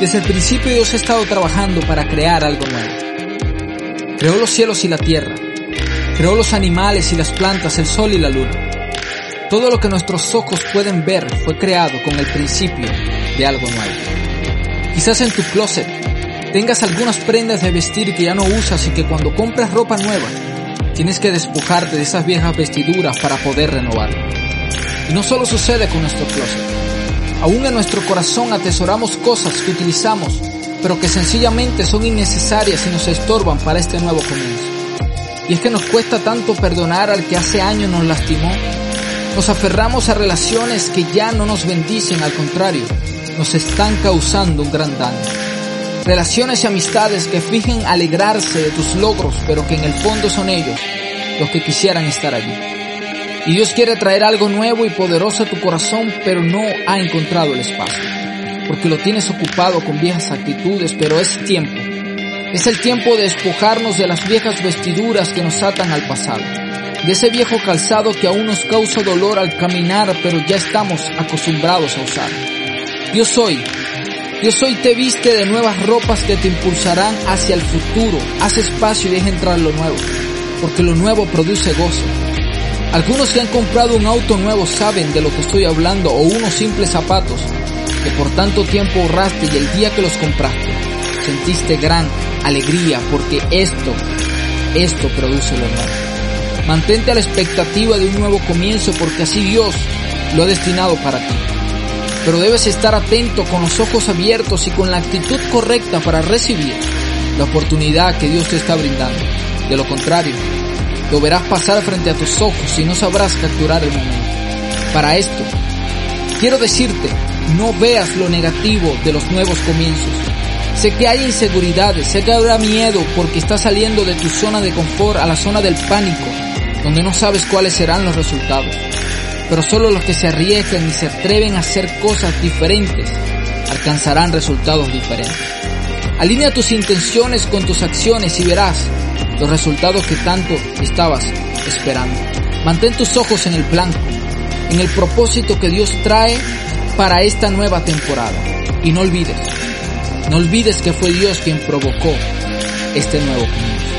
Desde el principio Dios ha estado trabajando para crear algo nuevo. Creó los cielos y la tierra. Creó los animales y las plantas, el sol y la luna. Todo lo que nuestros ojos pueden ver fue creado con el principio de algo nuevo. Quizás en tu closet tengas algunas prendas de vestir que ya no usas y que cuando compras ropa nueva tienes que despojarte de esas viejas vestiduras para poder renovar. Y no solo sucede con nuestro closet. Aún en nuestro corazón atesoramos cosas que utilizamos, pero que sencillamente son innecesarias y nos estorban para este nuevo comienzo. Y es que nos cuesta tanto perdonar al que hace años nos lastimó. Nos aferramos a relaciones que ya no nos bendicen, al contrario, nos están causando un gran daño. Relaciones y amistades que fijen alegrarse de tus logros, pero que en el fondo son ellos los que quisieran estar allí. Y Dios quiere traer algo nuevo y poderoso a tu corazón, pero no ha encontrado el espacio. Porque lo tienes ocupado con viejas actitudes, pero es tiempo. Es el tiempo de despojarnos de las viejas vestiduras que nos atan al pasado. De ese viejo calzado que aún nos causa dolor al caminar, pero ya estamos acostumbrados a usar. Dios soy. Dios soy te viste de nuevas ropas que te impulsarán hacia el futuro. Haz espacio y deja entrar lo nuevo. Porque lo nuevo produce gozo. Algunos que han comprado un auto nuevo saben de lo que estoy hablando o unos simples zapatos que por tanto tiempo ahorraste y el día que los compraste sentiste gran alegría porque esto, esto produce lo nuevo. Mantente a la expectativa de un nuevo comienzo porque así Dios lo ha destinado para ti. Pero debes estar atento con los ojos abiertos y con la actitud correcta para recibir la oportunidad que Dios te está brindando. De lo contrario, lo verás pasar frente a tus ojos y no sabrás capturar el momento. Para esto, quiero decirte, no veas lo negativo de los nuevos comienzos. Sé que hay inseguridades, sé que habrá miedo porque estás saliendo de tu zona de confort a la zona del pánico, donde no sabes cuáles serán los resultados. Pero solo los que se arriesgan y se atreven a hacer cosas diferentes alcanzarán resultados diferentes. Alinea tus intenciones con tus acciones y verás los resultados que tanto estabas esperando. Mantén tus ojos en el blanco, en el propósito que Dios trae para esta nueva temporada. Y no olvides, no olvides que fue Dios quien provocó este nuevo comienzo.